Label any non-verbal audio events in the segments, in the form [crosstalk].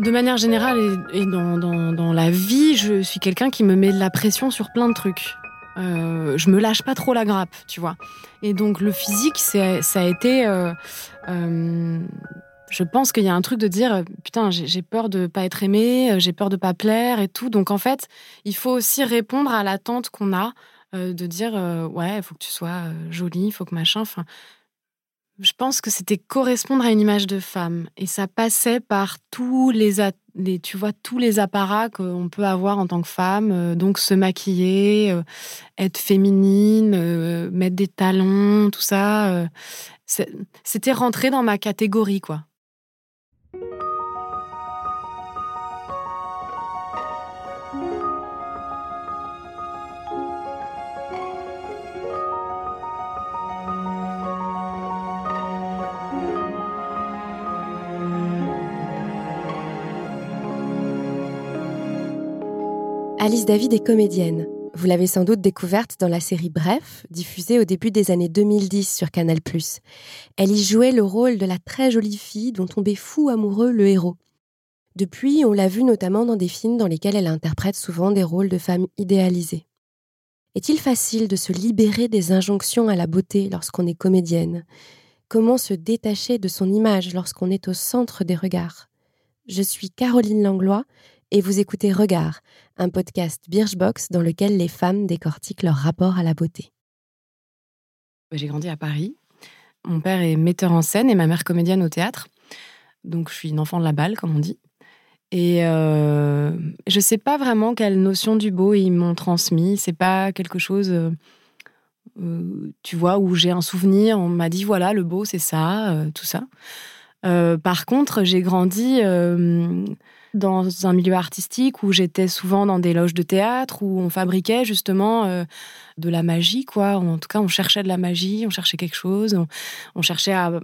De manière générale et, dans, dans, la vie, je suis quelqu'un qui me met de la pression sur plein de trucs. Euh, je me lâche pas trop la grappe, tu vois. Et donc le physique, ça a été. Euh, euh, je pense qu'il y a un truc de dire putain, j'ai peur de pas être aimé, j'ai peur de pas plaire et tout. Donc en fait, il faut aussi répondre à l'attente qu'on a de dire ouais, il faut que tu sois jolie, il faut que machin. Enfin, je pense que c'était correspondre à une image de femme. Et ça passait par tous les, tu vois tous les apparats qu'on peut avoir en tant que femme euh, donc se maquiller euh, être féminine euh, mettre des talons tout ça c'était rentré dans ma catégorie quoi Alice David est comédienne. Vous l'avez sans doute découverte dans la série Bref, diffusée au début des années 2010 sur Canal+. Elle y jouait le rôle de la très jolie fille dont tombait fou amoureux le héros. Depuis, on l'a vue notamment dans des films dans lesquels elle interprète souvent des rôles de femmes idéalisées. Est-il facile de se libérer des injonctions à la beauté lorsqu'on est comédienne? Comment se détacher de son image lorsqu'on est au centre des regards? Je suis Caroline Langlois et vous écoutez Regard, un podcast Birchbox dans lequel les femmes décortiquent leur rapport à la beauté. J'ai grandi à Paris. Mon père est metteur en scène et ma mère comédienne au théâtre. Donc je suis une enfant de la balle, comme on dit. Et euh, je ne sais pas vraiment quelle notion du beau ils m'ont transmis. C'est pas quelque chose, euh, euh, tu vois, où j'ai un souvenir. On m'a dit voilà, le beau c'est ça, tout ça. par contre, j'ai grandi dans un milieu artistique où j'étais souvent dans des loges de théâtre où on fabriquait justement euh, de la magie, quoi. En tout cas, on cherchait de la magie, on cherchait quelque chose, on, cherchait à,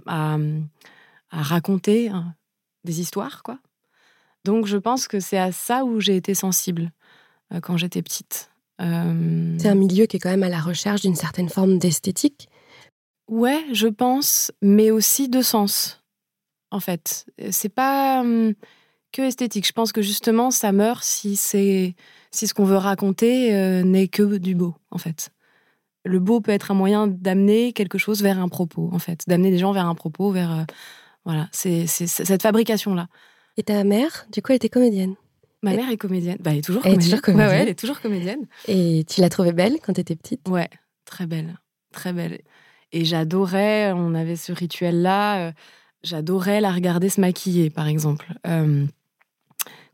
raconter hein, des histoires, quoi. Donc, je pense que c'est à ça où j'ai été sensible euh, quand j'étais petite. Euh, c'est un milieu qui est quand même à la recherche d'une certaine forme d'esthétique. Ouais, je pense, mais aussi de sens. En fait, c'est pas hum, que esthétique. Je pense que justement, ça meurt si c'est si ce qu'on veut raconter euh, n'est que du beau, en fait. Le beau peut être un moyen d'amener quelque chose vers un propos, en fait, d'amener des gens vers un propos, vers euh, voilà, c'est cette fabrication là. Et ta mère, du coup, elle était comédienne? Ma mère est comédienne. Bah, elle est toujours comédienne. Elle est toujours comédienne. ouais, elle est toujours comédienne. Et tu l'as trouvée belle quand tu étais petite? Ouais, très belle, très belle. Et j'adorais. On avait ce rituel là. Euh, j'adorais la regarder se maquiller, par exemple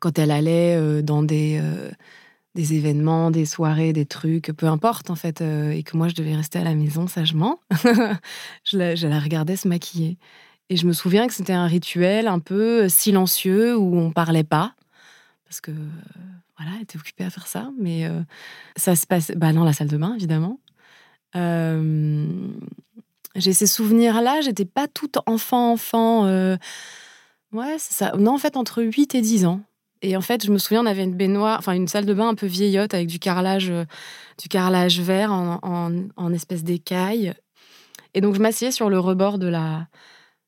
quand elle allait euh, dans des, euh, des événements, des soirées, des trucs, peu importe en fait, euh, et que moi je devais rester à la maison sagement, [laughs] je, la, regardais se maquiller. Et je me souviens que c'était un rituel un peu silencieux où on parlait pas, parce que voilà, elle était occupée à faire ça, mais ça se passe bah, dans la salle de bain évidemment. j'ai ces souvenirs-là, j'étais pas toute enfant, enfant. Ouais, c'est ça. Non, en fait, entre 8 et 10 ans. Et en fait, je me souviens, on avait une baignoire, enfin une salle de bain un peu vieillotte avec du carrelage, euh, du carrelage vert en, en, espèce d'écaille. Et donc, je m'asseyais sur le rebord de la,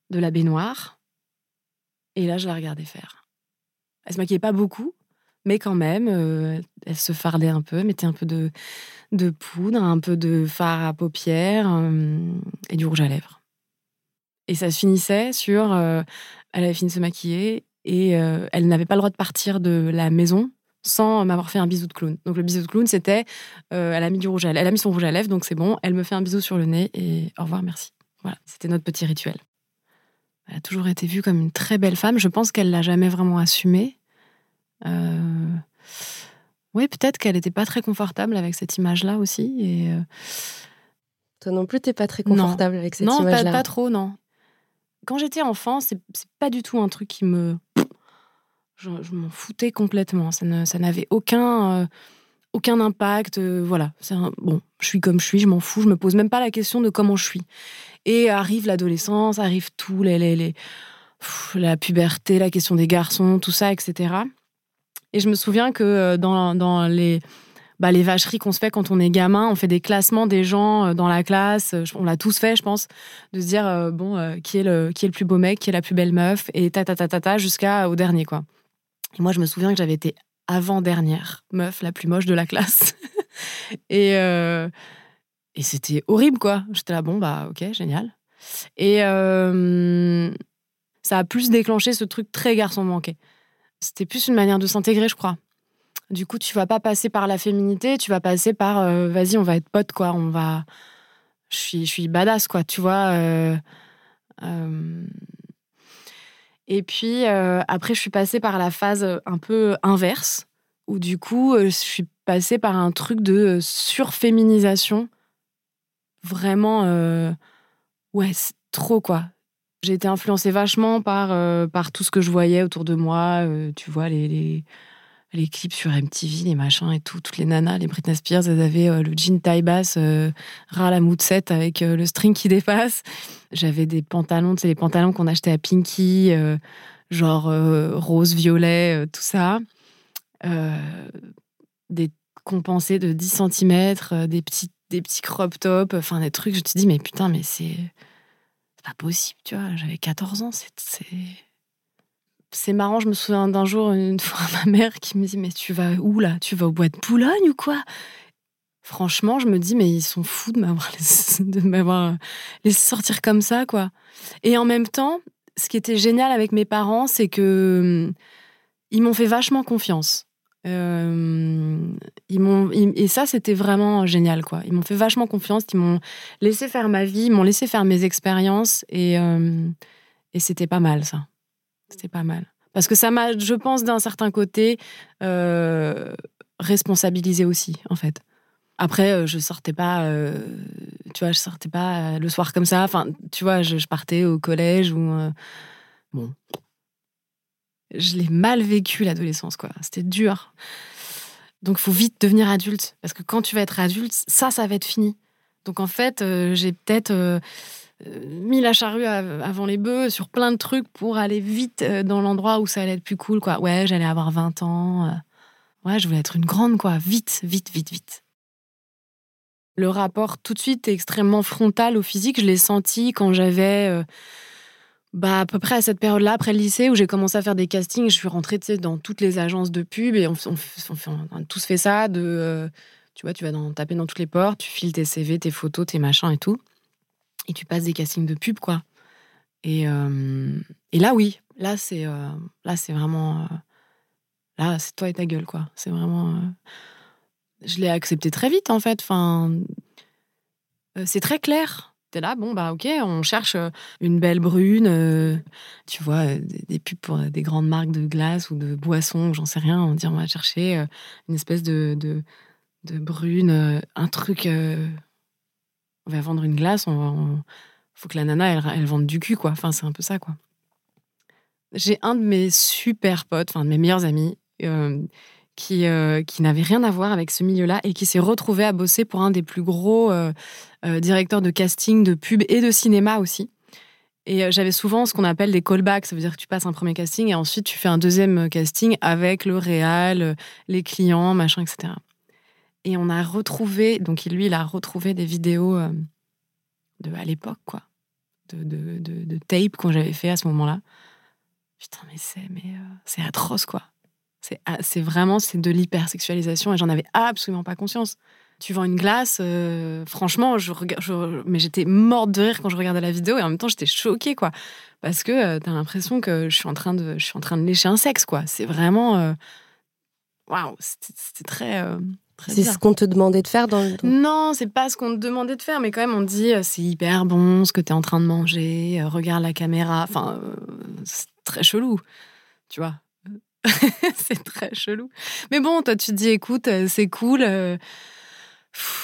de la baignoire. Et là, je la regardais faire. Elle se maquillait pas beaucoup, mais quand même, euh, elle se fardait un peu, mettait un peu de, de poudre, un peu de fard à paupières euh, et du rouge à lèvres. Et ça se finissait sur. elle avait fini de se maquiller et euh, elle n'avait pas le droit de partir de la maison sans m'avoir fait un bisou de clown. Donc le bisou de clown, c'était, euh, elle a mis du rouge à elle a mis son rouge à lèvres, donc c'est bon. Elle me fait un bisou sur le nez et au revoir, merci. Voilà, c'était notre petit rituel. Elle a toujours été vue comme une très belle femme. Je pense qu'elle l'a jamais vraiment assumé. Euh, oui, peut-être qu'elle n'était pas très confortable avec cette image-là aussi. Et Toi non plus, t'es pas très confortable avec cette image-là. Non, pas, trop, non. Quand j'étais enfant, c'est pas du tout un truc qui me je, m'en foutais complètement. Ça, n'avait aucun, euh, impact. Euh, voilà. bon, je suis comme je suis, je m'en fous. Je me pose même pas la question de comment je suis. Et arrive l'adolescence, arrive tout, la puberté, la question des garçons, tout ça, etc. Et je me souviens que euh, dans, bah, les vacheries qu'on se fait quand on est gamin, on fait des classements des gens dans la classe. On l'a tous fait, je pense, de se dire bon, qui est le plus beau mec, qui est la plus belle meuf, et ta ta ta ta, ta jusqu'à au dernier quoi. Et moi, je me souviens que j'avais été avant-dernière meuf la plus moche de la classe. [laughs] et, euh, et c'était horrible, quoi. J'étais là, bon, bah, ok, génial. Et euh, ça a plus déclenché ce truc très garçon manqué. C'était plus une manière de s'intégrer, je crois. Du coup, tu vas pas passer par la féminité, tu vas passer par euh, vas-y, on va être potes, quoi. On va. Je suis, je suis badass, quoi, tu vois. Et puis, après, je suis passée par la phase un peu inverse, où du coup, je suis passée par un truc de surféminisation. Vraiment, ouais, trop quoi. J'ai été influencée vachement par, par tout ce que je voyais autour de moi. tu vois, les, les, clips sur MTV, les machins et tout. Toutes les nanas, les Britney Spears, elles avaient le jean taille basse, ras la moutsette avec le string qui dépasse. J'avais des pantalons, tu les pantalons qu'on achetait à Pinky, genre rose, violet, tout ça. des compensés de 10 cm, des petits, des petits crop tops, enfin des trucs. Je te dis, mais putain, mais c'est pas possible, tu vois. J'avais 14 ans, c'est. C'est marrant, je me souviens d'un jour, une fois, [laughs] ma mère qui me dit Mais tu vas où là? Tu vas au bois de Boulogne ou quoi? Franchement, je me dis Mais ils sont fous de m'avoir laissé, laissé [laughs] sortir comme ça, quoi. Et en même temps, ce qui était génial avec mes parents, c'est que ils m'ont fait vachement confiance. Euh, ils m'ont et ça c'était vraiment génial quoi. Ils m'ont fait vachement confiance, ils m'ont laissé faire ma vie, ils m'ont laissé faire mes expériences et euh, et c'était pas mal ça. C'était pas mal parce que ça m'a, je pense d'un certain côté, euh, responsabilisé aussi en fait. Après, je sortais pas, tu vois, je sortais pas le soir comme ça. Enfin, tu vois, je, partais au collège ou bon, je l'ai mal vécu l'adolescence, quoi. C'était dur. Donc, il faut vite devenir adulte. Parce que quand tu vas être adulte, ça, ça va être fini. Donc, en fait, euh, j'ai peut-être euh, euh, mis la charrue avant les bœufs sur plein de trucs pour aller vite dans l'endroit où ça allait être plus cool, quoi. Ouais, j'allais avoir 20 ans. ouais, je voulais être une grande, quoi. Vite, vite, vite, vite. Le rapport tout de suite est extrêmement frontal au physique. Je l'ai senti quand j'avais bah, à peu près à cette période-là, après le lycée, où j'ai commencé à faire des castings, je suis rentrée dans toutes les agences de pub et on, on, a tous fait ça. De, euh, tu vois, tu vas dans, taper dans toutes les portes, tu files tes CV, tes photos, tes machins et tout. Et tu passes des castings de pub, quoi. Et, euh, et là, oui, là, c'est euh, là c'est vraiment. là, c'est toi et ta gueule, quoi. C'est vraiment. je l'ai accepté très vite, en fait. Enfin, c'est très clair là, bon, bah ok, on cherche euh, une belle brune, euh, tu vois, euh, des, pubs pour des grandes marques de glace ou de boissons, j'en sais rien. On dit, on va chercher une espèce de, de, brune, un truc. On va vendre une glace, on, faut que la nana, elle, elle vende du cul, quoi. Enfin, c'est un peu ça, quoi. J'ai un de mes super potes, enfin, de mes meilleurs amis, qui, euh, qui n'avait rien à voir avec ce milieu-là et qui s'est retrouvé à bosser pour un des plus gros euh, euh, directeurs de casting, de pub et de cinéma aussi. Et j'avais souvent ce qu'on appelle des callbacks, ça veut dire que tu passes un premier casting et ensuite tu fais un deuxième casting avec le réal, les clients, machin, etc. Et on a retrouvé, donc lui, il a retrouvé des vidéos de à l'époque, quoi, de, de, de, tape qu'on j'avais fait à ce moment-là. Putain, mais c'est mais c'est atroce, quoi. Ah, c'est vraiment c'est de l'hypersexualisation et j'en avais absolument pas conscience. Tu vends une glace, euh, franchement, je, mais j'étais morte de rire quand je regardais la vidéo et en même temps j'étais choquée quoi, parce que euh, tu as l'impression que je suis en train de, je suis en train de lécher un sexe quoi. C'est vraiment, euh, waouh, c'était très. C'est ce qu'on te demandait de faire dans le... Non, c'est pas ce qu'on te demandait de faire, mais quand même on te dit c'est hyper bon ce que tu es en train de manger, regarde la caméra, enfin c'est très chelou, tu vois. [laughs] c'est très chelou. Mais bon, toi, tu te dis, écoute, euh, c'est cool. Euh,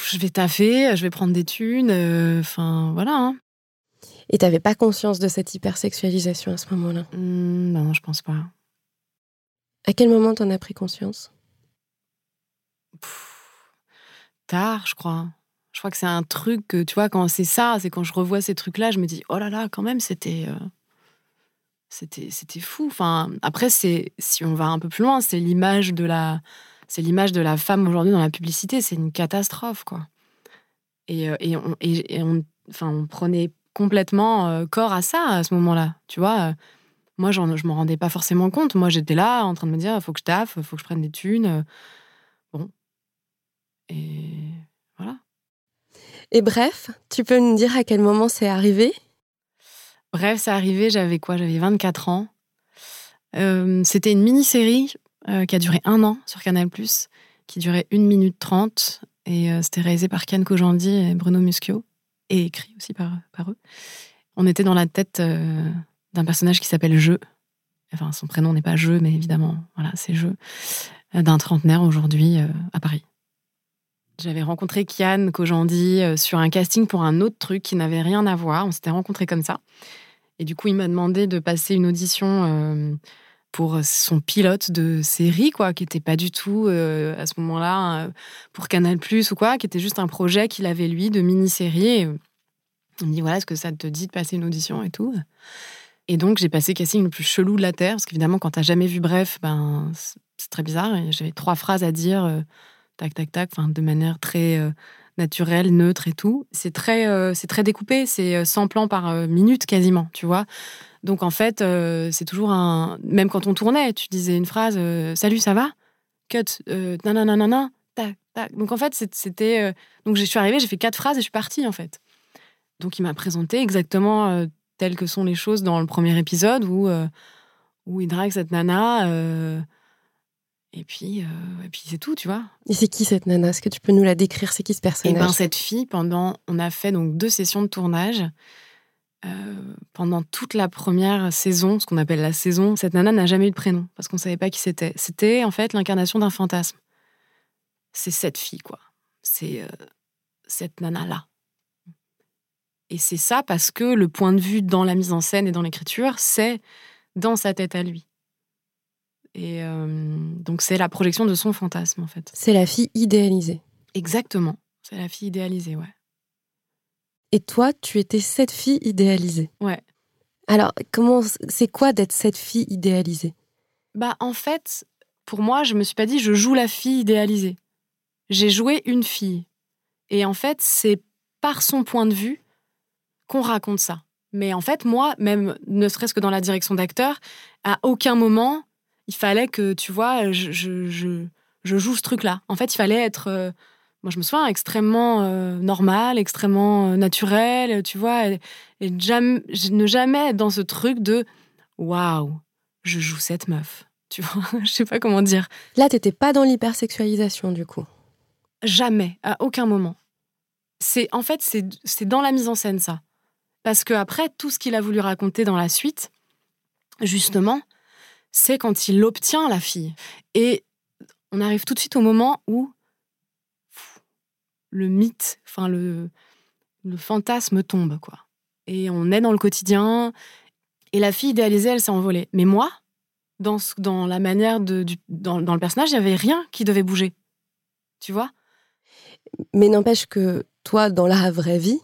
je vais taffer, je vais prendre des thunes. Euh, enfin, voilà. Hein. Et t'avais pas conscience de cette hypersexualisation à ce moment-là? Mmh, Non, je pense pas. À quel moment t'en as pris conscience? Tard, je crois. Je crois que c'est un truc que, tu vois, quand c'est ça, c'est quand je revois ces trucs-là, je me dis, oh là là, quand même, c'était c'était c'était fou enfin après c'est si on va un peu plus loin c'est l'image de la c'est l'image de la femme aujourd'hui dans la publicité c'est une catastrophe quoi et, euh, et on, et, on enfin on prenait complètement euh, corps à ça à ce moment-là tu vois Moi, je m'en rendais pas forcément compte. Moi, j'étais là en train de me dire, faut que je taffe, faut que je prenne des thunes. Et voilà. Et bref, tu peux nous dire à quel moment c'est arrivé? Bref, c'est arrivé, j'avais quoi? J'avais 24 ans. Euh, c'était une mini-série euh, qui a duré un an sur Canal+, qui durait 1 minute 30. Et euh, c'était réalisé par Ken Kojandi et Bruno Muschio, et écrit aussi par, par eux. On était dans la tête d'un personnage qui s'appelle Jeu. Enfin, son prénom n'est pas Jeu, mais évidemment, voilà, c'est Jeu. D'un trentenaire aujourd'hui à Paris. J'avais rencontré Kian Kojandi sur un casting pour un autre truc qui n'avait rien à voir. On s'était rencontrés comme ça. Et du coup, il m'a demandé de passer une audition pour son pilote de série, quoi, qui n'était pas du tout euh, à ce moment-là pour Canal Plus ou quoi, qui était juste un projet qu'il avait lui de mini-série. Il me dit voilà, est-ce que ça te dit de passer une audition et tout Et donc j'ai passé casting le plus chelou de la terre, parce qu'évidemment quand t'as jamais vu Bref, ben c'est très bizarre. J'avais trois phrases à dire, euh, tac tac tac, enfin de manière très euh, naturelle, neutre et tout. C'est très c'est très découpé, c'est 100 plans par minute quasiment, tu vois. Donc en fait, euh, c'est toujours un. Même quand on tournait, tu disais une phrase euh, Salut, ça va? Cut, euh, nanana, tac, tac. Donc en fait, c'était. Euh, donc je suis arrivée, j'ai fait quatre phrases et je suis partie en fait. Donc il m'a présenté exactement telles que sont les choses dans le premier épisode où, où il drague cette nana. Et puis, et puis c'est tout, tu vois. Et c'est qui cette nana? Est-ce que tu peux nous la décrire? C'est qui ce Et personnage? ben cette fille, pendant, on a fait donc deux sessions de tournage. Euh, pendant toute la première saison, ce qu'on appelle la saison, cette nana n'a jamais eu de prénom parce qu'on savait pas qui c'était. C'était en fait l'incarnation d'un fantasme. C'est cette fille, quoi. C'est euh, cette nana-là. Et c'est ça parce que le point de vue dans la mise en scène et dans l'écriture, c'est dans sa tête à lui. Et euh, donc c'est la projection de son fantasme, en fait. C'est la fille idéalisée. Exactement. C'est la fille idéalisée, ouais. Et toi, tu étais cette fille idéalisée. Ouais. Alors, comment c'est quoi d'être cette fille idéalisée? Bah, en fait, pour moi, je me suis pas dit je joue la fille idéalisée. J'ai joué une fille. Et en fait, c'est par son point de vue qu'on raconte ça. Mais en fait, moi, même ne serait-ce que dans la direction d'acteur, à aucun moment, il fallait que, tu vois, je, je, je, joue ce truc-là. En fait, il fallait être euh, moi je me souviens extrêmement euh, normal, extrêmement euh, naturel, tu vois, et, jamais, ne jamais être dans ce truc de waouh, je joue cette meuf, tu vois, [laughs] je sais pas comment dire. Là, t'étais pas dans l'hypersexualisation du coup? Jamais, à aucun moment. C'est en fait c'est dans la mise en scène ça, parce que après tout ce qu'il a voulu raconter dans la suite, justement, c'est quand il obtient la fille et on arrive tout de suite au moment où le mythe, enfin le, fantasme tombe, quoi. Et on est dans le quotidien. Et la fille idéalisée, elle s'est envolée. Mais moi, dans, dans la manière de. Du, dans, le personnage, il n'y avait rien qui devait bouger. Tu vois? Mais n'empêche que toi, dans la vraie vie,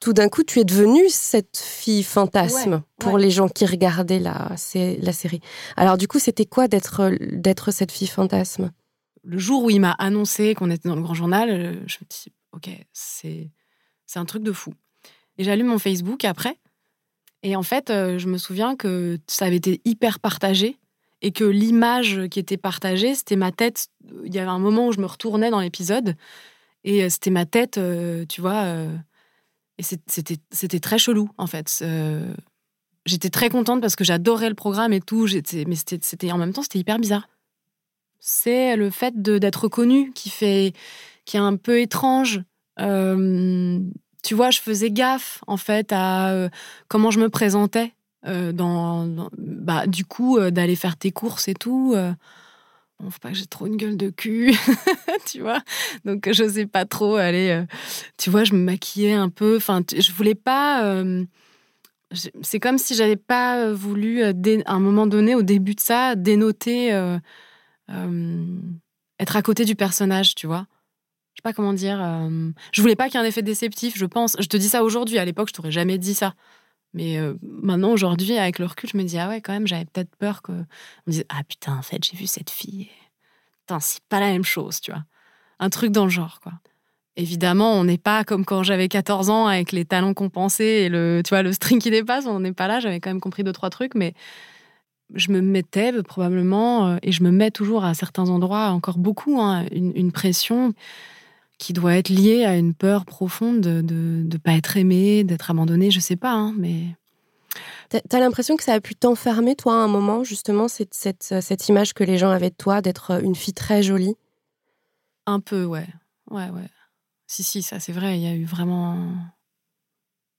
tout d'un coup, tu es devenue cette fille fantasme pour les gens qui regardaient la, la série. Alors, du coup, c'était quoi d'être cette fille fantasme? Le jour où il m'a annoncé qu'on était dans le grand journal, euh, je me dis, ok, c'est un truc de fou. Et j'allume mon Facebook après. Et en fait, euh, je me souviens que ça avait été hyper partagé et que l'image qui était partagée, c'était ma tête. Il y avait un moment où je me retournais dans l'épisode et euh, c'était ma tête, tu vois. Et c'était très chelou, en fait. J'étais très contente parce que j'adorais le programme et tout. Mais c'était en même temps, c'était hyper bizarre c'est le fait d'être connu qui fait qui est un peu étrange. Euh, tu vois, je faisais gaffe en fait à euh, comment je me présentais. Euh, dans, bah, du coup, d'aller faire tes courses et tout. Bon, faut pas que j'ai trop une gueule de cul, [laughs] tu vois. Donc, je sais pas trop aller. tu vois, je me maquillais un peu. Enfin, je voulais pas. c'est comme si j'avais pas voulu, à un moment donné, au début de ça, dénoter euh, être à côté du personnage, tu vois. Je sais pas comment dire. Euh, je voulais pas qu'il y ait un effet déceptif, je pense. Je te dis ça aujourd'hui. À l'époque, je t'aurais jamais dit ça. Mais euh, maintenant, aujourd'hui, avec le recul, je me dis, ah ouais, quand même, j'avais peut-être peur que. On me dise, ah putain, en fait, j'ai vu cette fille. Putain, c'est pas la même chose, tu vois. Un truc dans le genre, quoi. Évidemment, on n'est pas comme quand j'avais 14 ans avec les talons compensés et le, tu vois, le string qui dépasse. On n'est pas là. J'avais quand même compris deux, trois trucs, mais je me mettais probablement, euh, et je me mets toujours à certains endroits, encore beaucoup, hein, une, pression qui doit être liée à une peur profonde de ne pas être aimée, d'être abandonnée, je sais pas, hein, mais... T'as l'impression que ça a pu t'enfermer, toi, à un moment, justement, cette, cette, cette image que les gens avaient de toi, d'être une fille très jolie? Un peu, ouais. Ouais, ouais. Si, si, ça c'est vrai, il y a eu vraiment.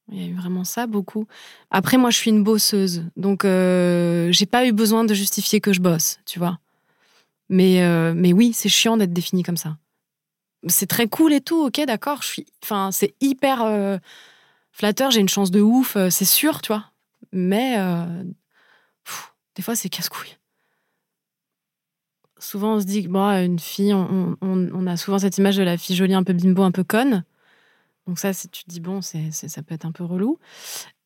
Il y a eu vraiment ça, beaucoup. Après, moi, je suis une bosseuse. Donc, euh, j'ai pas eu besoin de justifier que je bosse, tu vois. Mais, euh, mais oui, c'est chiant d'être définie comme ça. C'est très cool et tout, ok, d'accord. Je suis, enfin, c'est hyper euh, flatteur. J'ai une chance de ouf, c'est sûr, tu vois. Mais des fois, c'est casse-couille souvent on se dit que bon, une fille, on, a souvent cette image de la fille jolie, un peu bimbo, un peu conne. Donc ça, tu te dis, bon, c'est, ça peut être un peu relou.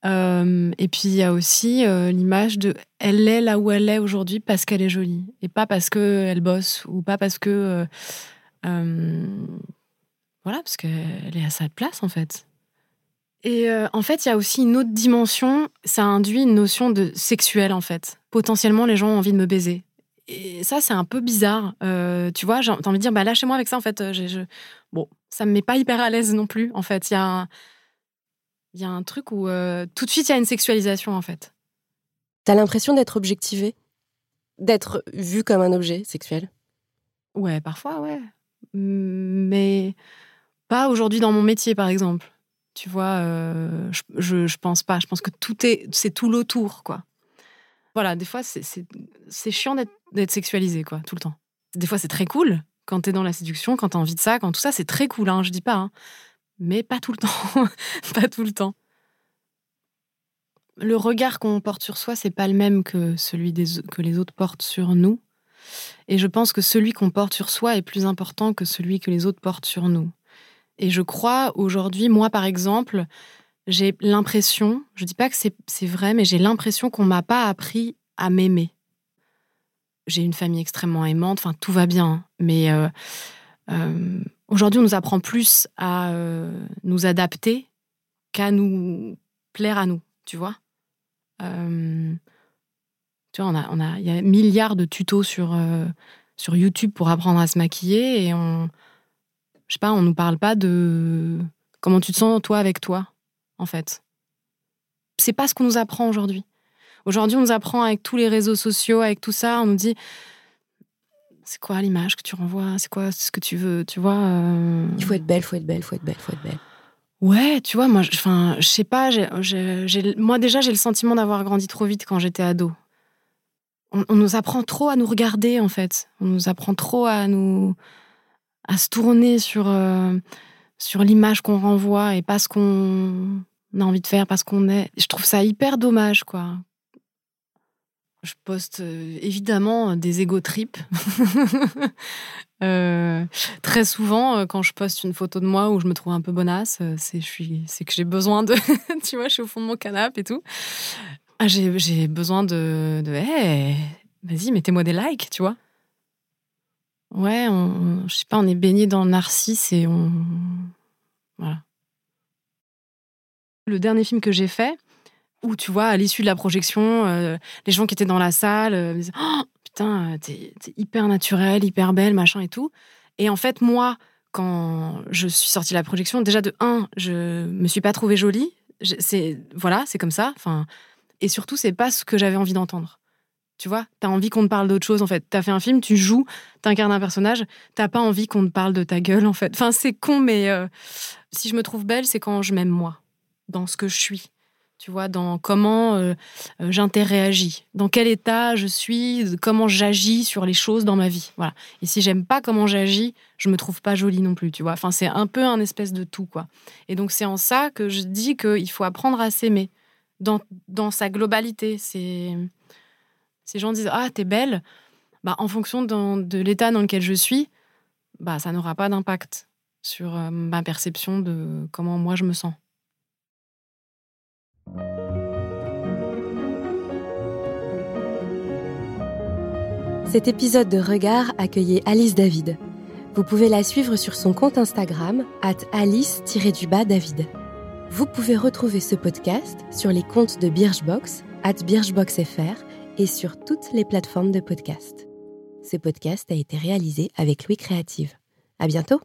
Euh, et puis il y a aussi euh, l'image de elle est là où elle est aujourd'hui parce qu'elle est jolie et pas parce qu'elle bosse ou pas parce que euh, voilà parce qu'elle est à sa place en fait. Et en fait, il y a aussi une autre dimension. Ça induit une notion de sexuel en fait. Potentiellement, les gens ont envie de me baiser et ça, c'est un peu bizarre. Euh, tu vois, j'ai envie de dire, bah, lâchez-moi avec ça, en fait. Euh, je... Bon, ça me met pas hyper à l'aise non plus, en fait. Il y, a un... y a un truc où euh, tout de suite, il y a une sexualisation, en fait. T'as l'impression d'être objectivé? D'être vu comme un objet sexuel? Ouais, parfois, ouais. Mais pas aujourd'hui dans mon métier, par exemple. Tu vois, je, je, je, pense pas. Je pense que tout est, c'est tout l'autour, quoi. Voilà, des fois, c'est chiant d'être sexualisé, quoi, tout le temps. Des fois, c'est très cool quand t'es dans la séduction, quand t'as envie de ça, quand tout ça, c'est très cool, hein, je dis pas. Hein. Mais pas tout le temps. [laughs] pas tout le temps. Le regard qu'on porte sur soi, c'est pas le même que celui que les autres portent sur nous. Et je pense que celui qu'on porte sur soi est plus important que celui que les autres portent sur nous. Et je crois aujourd'hui, moi par exemple, j'ai l'impression, je dis pas que c'est vrai, mais j'ai l'impression qu'on m'a pas appris à m'aimer. J'ai une famille extrêmement aimante, enfin tout va bien, mais euh, euh, aujourd'hui on nous apprend plus à euh, nous adapter qu'à nous plaire à nous, tu vois. Tu vois, on a, on a, il y a milliards de tutos sur sur YouTube pour apprendre à se maquiller et on, je sais pas, on nous parle pas de comment tu te sens toi avec toi en fait. C'est pas ce qu'on nous apprend aujourd'hui. Aujourd'hui, on nous apprend avec tous les réseaux sociaux, avec tout ça, on nous dit c'est quoi l'image que tu renvoies, c'est quoi ce que tu veux, tu vois. Euh Il faut être belle, faut être belle, faut être belle, faut être belle. Ouais, tu vois, moi, enfin, je sais pas, moi déjà, j'ai le sentiment d'avoir grandi trop vite quand j'étais ado. On, nous apprend trop à nous regarder, en fait. On nous apprend trop à nous, à se tourner sur, euh, sur l'image qu'on renvoie et pas ce qu'on a envie de faire, parce qu'on est. Je trouve ça hyper dommage, quoi. Je poste euh, évidemment des ego trips. [laughs] Euh, très souvent, euh, quand je poste une photo de moi où je me trouve un peu bonasse, c'est que j'ai besoin de. [laughs] tu vois, je suis au fond de mon canapé et tout. Ah, j'ai besoin de. de hey, vas-y, mettez-moi des likes, tu vois. Ouais, on, je sais pas, on est baigné dans le narcisse et on. Voilà. Le dernier film que j'ai fait, où tu vois, à l'issue de la projection, euh, les gens qui étaient dans la salle euh, me disaient oh, Putain, t'es hyper naturelle, hyper belle, machin et tout. Et en fait, moi, quand je suis sortie de la projection, déjà de un, je me suis pas trouvée jolie. C'est voilà, c'est comme ça. Enfin, et surtout, c'est pas ce que j'avais envie d'entendre. Tu vois, t'as envie qu'on te parle d'autre chose en fait. T'as fait un film, tu joues, t'incarnes un personnage, t'as pas envie qu'on te parle de ta gueule en fait. Enfin, c'est con, mais euh, si je me trouve belle, c'est quand je m'aime moi, dans ce que je suis. Tu vois, dans comment euh, euh, j'interréagis, dans quel état je suis, comment j'agis sur les choses dans ma vie. Voilà. Et si j'aime pas comment j'agis, je me trouve pas jolie non plus, tu vois. Enfin, c'est un peu un espèce de tout, quoi. Et donc, c'est en ça que je dis qu'il faut apprendre à s'aimer dans, dans sa globalité. Ces gens disent Ah, t'es belle, bah, en fonction de, l'état dans lequel je suis, bah, ça n'aura pas d'impact sur euh, ma perception de comment moi je me sens. Cet épisode de Regard accueillait Alice David. Vous pouvez la suivre sur son compte Instagram, at alice-david. Vous pouvez retrouver ce podcast sur les comptes de Birchbox, at birchboxfr, et sur toutes les plateformes de podcast. Ce podcast a été réalisé avec Louis Créative. À bientôt!